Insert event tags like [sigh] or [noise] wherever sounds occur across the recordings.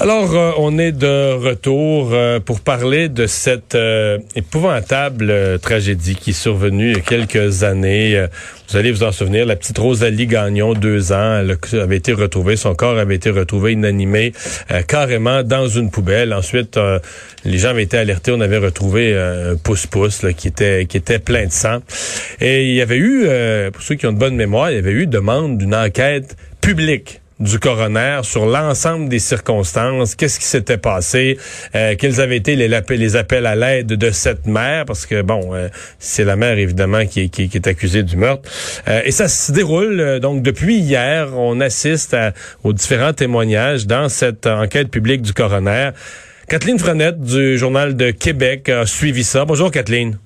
Alors, euh, on est de retour euh, pour parler de cette euh, épouvantable tragédie qui est survenue il y a quelques années. vous allez vous en souvenir, la petite Rosalie Gagnon, deux ans, elle avait été retrouvée, son corps avait été retrouvé inanimé carrément dans une poubelle. Ensuite, les gens avaient été alertés, on avait retrouvé un pouce-pouce qui était qui était plein de sang. Et il y avait eu, pour ceux qui ont de bonne mémoire, il y avait eu demande d'une enquête publique du coroner sur l'ensemble des circonstances, qu'est-ce qui s'était passé, euh, quels avaient été les, les appels à l'aide de cette mère, parce que bon, euh, c'est la mère évidemment qui, qui, qui est accusée du meurtre. Euh, et ça se déroule donc depuis hier, on assiste aux différents témoignages dans cette enquête publique du coroner. Kathleen Frenette du Journal de Québec a suivi ça. Bonjour Kathleen.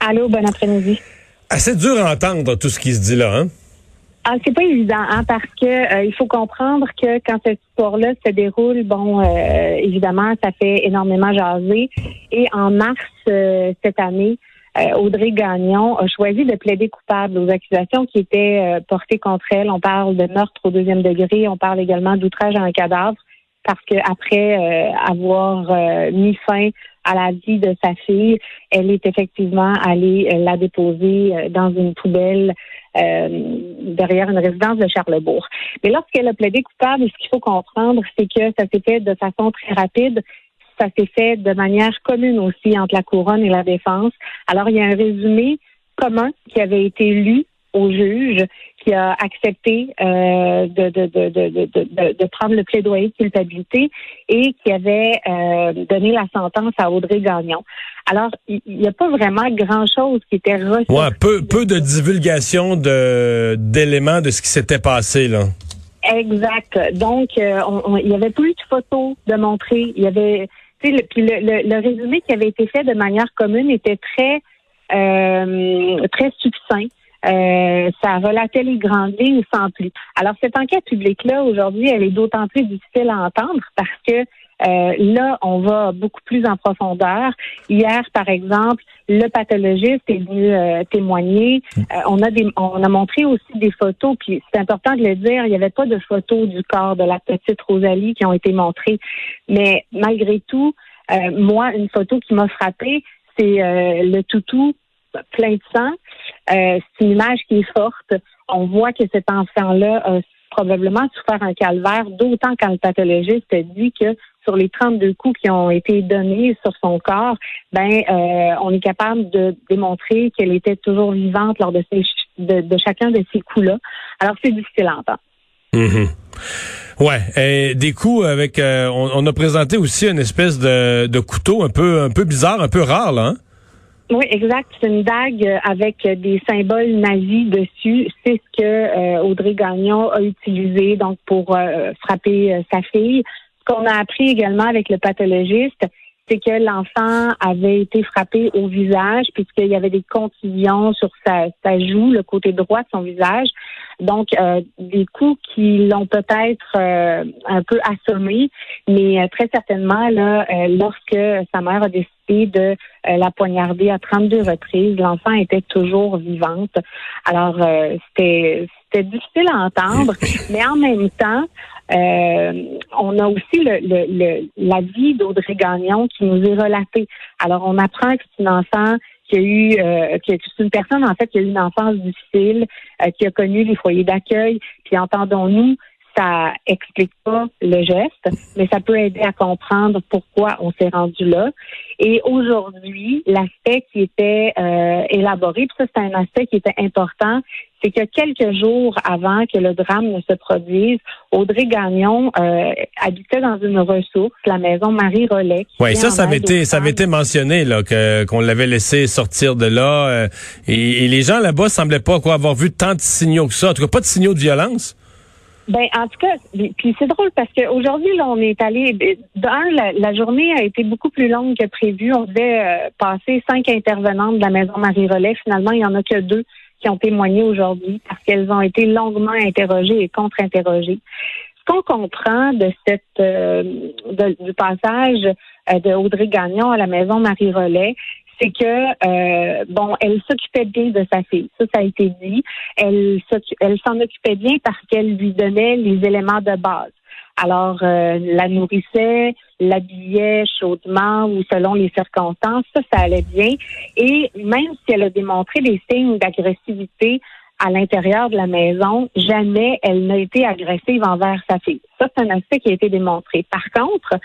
Allô, bon après-midi. Assez dur à entendre tout ce qui se dit là, hein? Ah, c'est pas évident, hein, parce que euh, il faut comprendre que quand cette histoire-là se déroule, bon, euh, évidemment, ça fait énormément jaser. Et en mars euh, cette année, Audrey Gagnon a choisi de plaider coupable aux accusations qui étaient portées contre elle. On parle de meurtre au deuxième degré, on parle également d'outrage à un cadavre, parce que après avoir mis fin à la vie de sa fille, elle est effectivement allée la déposer dans une poubelle euh, derrière une résidence de Charlebourg. Mais lorsqu'elle a plaidé coupable, ce qu'il faut comprendre, c'est que ça s'est fait de façon très rapide. Ça s'est fait de manière commune aussi entre la couronne et la défense. Alors, il y a un résumé commun qui avait été lu au juge qui a accepté euh, de, de, de, de, de, prendre le plaidoyer de culpabilité et qui avait euh, donné la sentence à Audrey Gagnon. Alors, il n'y a pas vraiment grand-chose qui était reçu. Ouais, peu, peu de divulgation de d'éléments de ce qui s'était passé, là. Exact. Donc, euh, il y avait plus de photos de montrer. Il y avait, tu sais, le, le, le, résumé qui avait été fait de manière commune était très, euh, très succinct. Euh, ça relatait les grandes lignes sans plus. Alors, cette enquête publique-là, aujourd'hui, elle est d'autant plus difficile à entendre parce que euh, là, on va beaucoup plus en profondeur. Hier, par exemple, le pathologiste est venu euh, témoigner. on a des, on a montré aussi des photos. Puis c'est important de le dire, il n'y avait pas de photos du corps de la petite Rosalie qui ont été montrées. Mais malgré tout, moi, une photo qui m'a frappée, c'est le toutou plein de sang. Euh, c'est une image qui est forte. On voit que cet enfant-là a probablement souffert un calvaire, d'autant quand le pathologiste dit que sur les 32 coups qui ont été donnés sur son corps, ben euh, on est capable de démontrer qu'elle était toujours vivante lors de, chacun de ces coups-là. Alors c'est difficile à entendre. Mm-hmm. Ouais, des coups avec. Euh, on, a présenté aussi une espèce de, de couteau un peu un peu bizarre, un peu rare là. Hein? Oui, exact. C'est une dague avec des symboles nazis dessus. C'est ce que euh, Audrey Gagnon a utilisé donc pour euh, frapper euh, sa fille. Ce qu'on a appris également avec le pathologiste, c'est que l'enfant avait été frappé au visage puisqu'il y avait des contusions sur sa, joue, le côté droit de son visage. Donc, des coups qui l'ont peut-être un peu assommé, mais très certainement, là, lorsque sa mère a décidé de euh, la poignarder à 32 reprises. L'enfant était toujours vivante. Alors, euh, c'était c'était difficile à entendre, [laughs] mais en même temps, euh, on a aussi le, le, la vie d'Audrey Gagnon qui nous est relatée. Alors, on apprend que c'est une enfant qui a eu, euh, c'est une personne en fait qui a eu une enfance difficile, qui a connu les foyers d'accueil. Puis entendons-nous, ça explique pas le geste, mais ça peut aider à comprendre pourquoi on s'est rendu là. Et aujourd'hui, l'aspect qui était euh, élaboré, puis ça c'est un aspect qui était important, c'est que quelques jours avant que le drame ne se produise, Audrey Gagnon euh, habitait dans une ressource, la maison Marie Rollet. Oui, ça, ça avait été, ça avait été mentionné là, que qu'on l'avait laissé sortir de là, euh, et, et, les gens là-bas semblaient pas quoi avoir vu tant de signaux que ça, en tout cas pas de signaux de violence. Ben, en tout cas, puis c'est drôle parce qu'aujourd'hui, là, on est allé. D'un, la, journée a été beaucoup plus longue que prévu. On devait euh, passer cinq intervenantes de la maison Marie-Relais. Finalement, il n'y en a que deux qui ont témoigné aujourd'hui parce qu'elles ont été longuement interrogées et contre-interrogées. Ce qu'on comprend de cette euh, du passage euh, de Audrey Gagnon à la maison Marie-Relais, c'est que euh, bon, elle s'occupait bien de sa fille. Ça, ça a été dit. Elle elle s'en occupait bien parce qu'elle lui donnait les éléments de base. Alors, euh, la nourrissait, l'habillait chaudement ou selon les circonstances, ça, ça allait bien. Et même si elle a démontré des signes d'agressivité à l'intérieur de la maison, jamais elle n'a été agressive envers sa fille. Ça, c'est un aspect qui a été démontré. Par contre,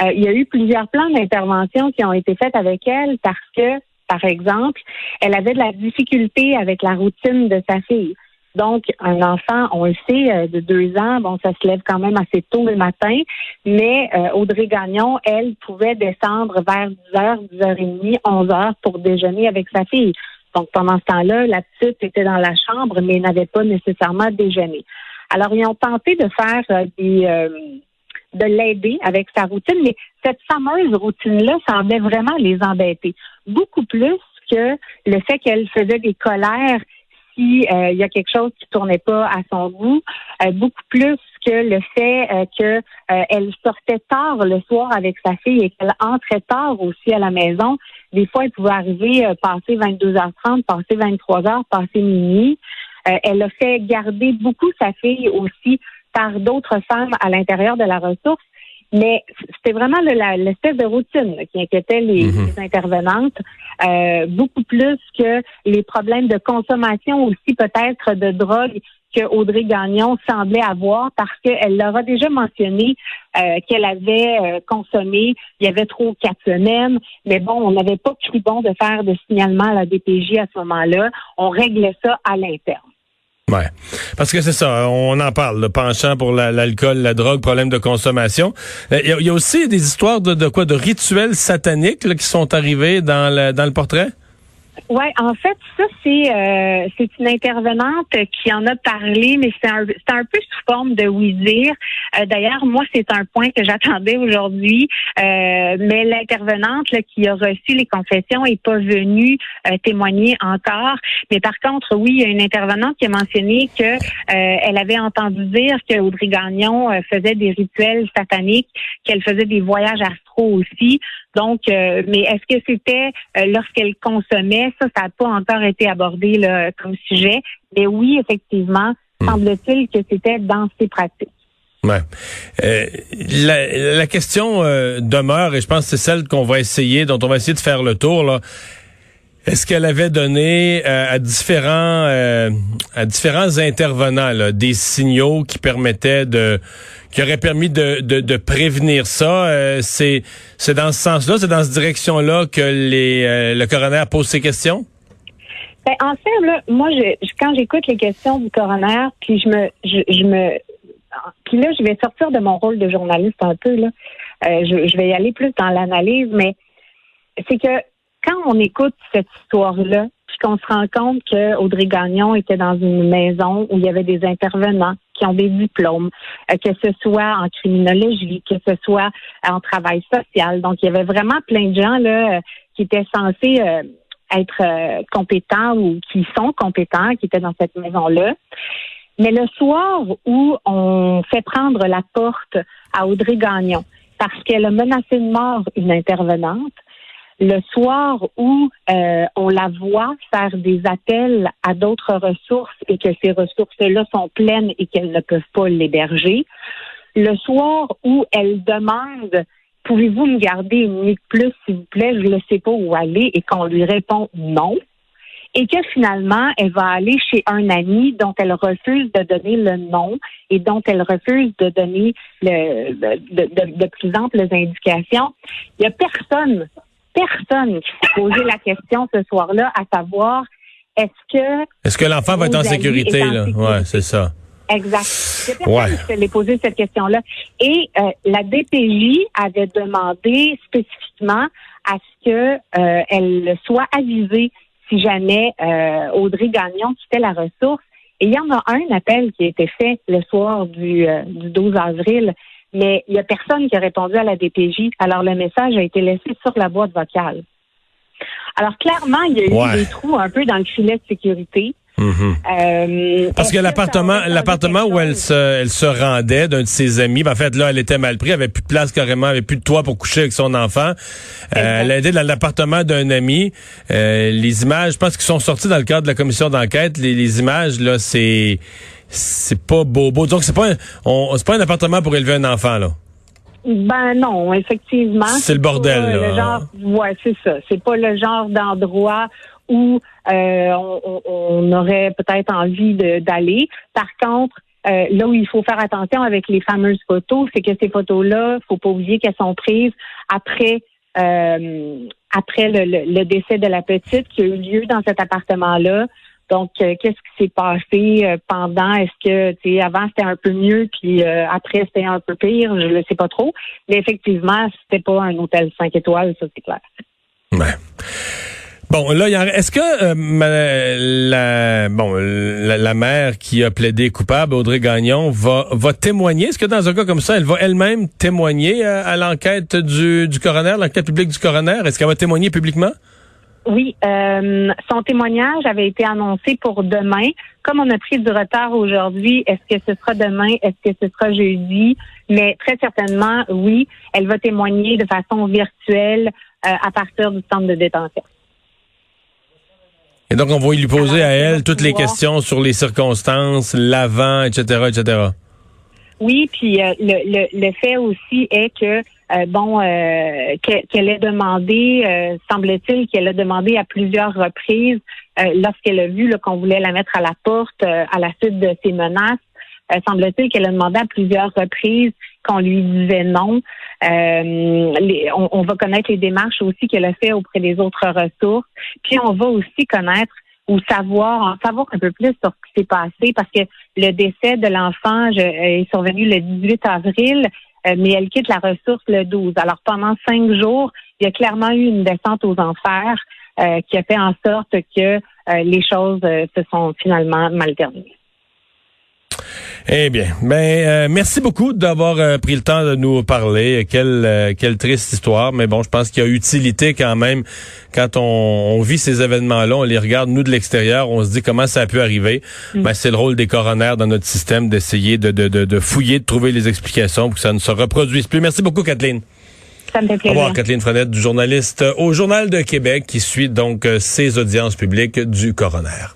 euh, il y a eu plusieurs plans d'intervention qui ont été faits avec elle parce que, par exemple, elle avait de la difficulté avec la routine de sa fille. Donc, un enfant, on le sait, euh, de deux ans, bon, ça se lève quand même assez tôt le matin, mais euh, Audrey Gagnon, elle, pouvait descendre vers 10h, 10h30, 11h pour déjeuner avec sa fille. Donc, pendant ce temps-là, la petite était dans la chambre, mais n'avait pas nécessairement déjeuné. Alors, ils ont tenté de faire des de l'aider avec sa routine, mais cette fameuse routine-là semblait vraiment les embêter. Beaucoup plus que le fait qu'elle faisait des colères si euh, y a quelque chose qui tournait pas à son goût, euh, beaucoup plus que le fait euh, que elle sortait tard le soir avec sa fille et qu'elle entrait tard aussi à la maison. Des fois, elle pouvait arriver passer 22h30, passer 23h, passer minuit. elle a fait garder beaucoup sa fille aussi par d'autres femmes à l'intérieur de la ressource. Mais c'était vraiment l'espèce de routine qui inquiétait les, mhm. intervenantes, euh, beaucoup plus que les problèmes de consommation aussi peut-être de drogue que Audrey Gagnon semblait avoir parce qu'elle leur a déjà mentionné euh, qu'elle avait euh, consommé, il y avait trop quatre semaines, mais bon, on n'avait pas cru bon de faire de signalement à la DPJ à ce moment-là. On réglait ça à l'interne. Parce que c'est ça, on en parle, le penchant pour l'alcool, la, drogue, problème de consommation. Euh, il y, a aussi des histoires de, quoi, de rituels sataniques qui sont arrivés dans dans le portrait? Oui, en fait, ça, c'est euh, c'est une intervenante qui en a parlé, mais c'est un, c'est un peu sous forme de oui-dire. Euh, d'ailleurs, moi, c'est un point que j'attendais aujourd'hui, euh, mais l'intervenante qui a reçu les confessions est pas venue témoigner encore. Mais par contre, oui, il y a une intervenante qui a mentionné que elle avait entendu dire que Audrey Gagnon faisait des rituels sataniques, qu'elle faisait des voyages aussi. Donc, mais est-ce que c'était lorsqu'elle consommait? Ça, ça n'a pas encore été abordé là, comme sujet. Mais oui, effectivement, hmm. semble-t-il que c'était dans ces pratiques. Ouais. Euh, la, question euh, demeure, et je pense que c'est celle qu'on va essayer, dont on va essayer de faire le tour. Là. Est-ce qu'elle avait donné euh, à différents à différents intervenants des signaux qui permettaient de qui auraient permis de, de, prévenir ça? C'est c'est dans ce sens-là, c'est dans cette direction-là que les le coroner pose ses questions? Ben, en fait, là, moi, je, quand j'écoute les questions du coroner, puis je me, je, me, puis là, je vais sortir de mon rôle de journaliste un peu là. Euh, je, je, vais y aller plus dans l'analyse, mais c'est que quand on écoute cette histoire-là, puis qu'on se rend compte que Audrey Gagnon était dans une maison où il y avait des intervenants qui ont des diplômes, euh, que ce soit en criminologie, que ce soit en travail social. Donc, il y avait vraiment plein de gens là qui étaient censés euh, être euh, compétents ou qui sont compétents, qui étaient dans cette maison-là. Mais le soir où on fait prendre la porte à Audrey Gagnon parce qu'elle a menacé de mort une intervenante, le soir où euh, on la voit faire des appels à d'autres ressources et que ces ressources-là sont pleines et qu'elles ne peuvent pas l'héberger, le soir où elle demande pouvez-vous me garder une nuit de plus, s'il vous plaît, je ne sais pas où aller, et qu'on lui répond non, et que finalement, elle va aller chez un ami dont elle refuse de donner le nom et dont elle refuse de donner le, de, plus amples indications. Il n'y a personne, personne qui s'est posé la question ce soir-là à savoir est-ce que... Est-ce que l'enfant va être en sécurité, là? Ouais, c'est ça. Exact. Ouais. Je l'ai posé cette question-là. Et euh, la DPJ avait demandé spécifiquement à ce que euh, elle soit avisée si jamais euh, Audrey Gagnon quittait la ressource. Et il y en a un appel qui a été fait le soir du, du 12 avril, mais il n'y a personne qui a répondu à la DPJ. Alors le message a été laissé sur la boîte vocale. Alors clairement, il y a eu des trous un peu dans le filet de sécurité. Euh, Parce que l'appartement, l'appartement où elle se, elle se rendait d'un de ses amis, ben, en fait là, elle était mal prise, elle avait plus de place carrément, elle avait plus de toit pour coucher avec son enfant. Euh, elle a été dans l'appartement d'un ami. Euh, les images, je pense qu'ils sont sortis dans le cadre de la commission d'enquête. Les, les images là, c'est c'est pas beau, beau. Donc c'est pas un, c'est pas un appartement pour élever un enfant là? Ben non, effectivement. C'est le bordel. là. Le genre, ouais, c'est ça. C'est pas le genre d'endroit où euh, on, aurait peut-être envie d'aller. Par contre, euh, là où il faut faire attention avec les fameuses photos, c'est que ces photos-là, faut pas oublier qu'elles sont prises après euh, après le, décès de la petite qui a eu lieu dans cet appartement-là. Donc, qu'est-ce qui s'est passé pendant? Est-ce que, tu sais, avant c'était un peu mieux, puis après c'était un peu pire? Je ne sais pas trop. Mais effectivement, c'était pas un hôtel 5 étoiles, ça c'est clair. Bon, là, est-ce que euh, la, bon, la, mère qui a plaidé coupable, Audrey Gagnon, va, va témoigner? Est-ce que dans un cas comme ça, elle va elle-même témoigner euh, à, l'enquête du, du coroner, l'enquête publique du coroner? Est-ce qu'elle va témoigner publiquement? Oui, euh, son témoignage avait été annoncé pour demain. Comme on a pris du retard aujourd'hui, est-ce que ce sera demain, est-ce que ce sera jeudi? Mais très certainement, oui, elle va témoigner de façon virtuelle à partir du centre de détention. Et donc, on va lui poser à elle toutes les questions sur les circonstances, l'avant, etc., etc. Oui, puis euh, le, le, fait aussi est que euh, bon euh, qu'elle ait demandé, semble-t-il qu'elle a demandé à plusieurs reprises lorsqu'elle a vu qu'on voulait la mettre à la porte à la suite de ces menaces. semble-t-il qu'elle a demandé à plusieurs reprises qu'on lui disait non. Les, on, on, va connaître les démarches aussi qu'elle a fait auprès des autres ressources. Puis on va aussi connaître ou savoir, en savoir un peu plus sur ce qui s'est passé parce que le décès de l'enfant est survenu le 18 avril, euh, mais elle quitte la ressource le 12. Alors pendant cinq jours, il y a clairement eu une descente aux enfers euh, qui a fait en sorte que euh, les choses se sont finalement mal terminées. Eh bien, ben euh, merci beaucoup d'avoir euh, pris le temps de nous parler. Quelle euh, quelle triste histoire, mais bon, je pense qu'il y a utilité quand même quand on, vit ces événements-là, on les regarde nous de l'extérieur, on se dit comment ça a pu arriver. Mm. Ben, c'est le rôle des coronaires dans notre système d'essayer de, de, de, de, fouiller, de trouver les explications pour que ça ne se reproduise plus. Merci beaucoup, Kathleen. Ça me fait plaisir. Au revoir, Kathleen Frenette, du journaliste au Journal de Québec, qui suit donc ces audiences publiques du coroner.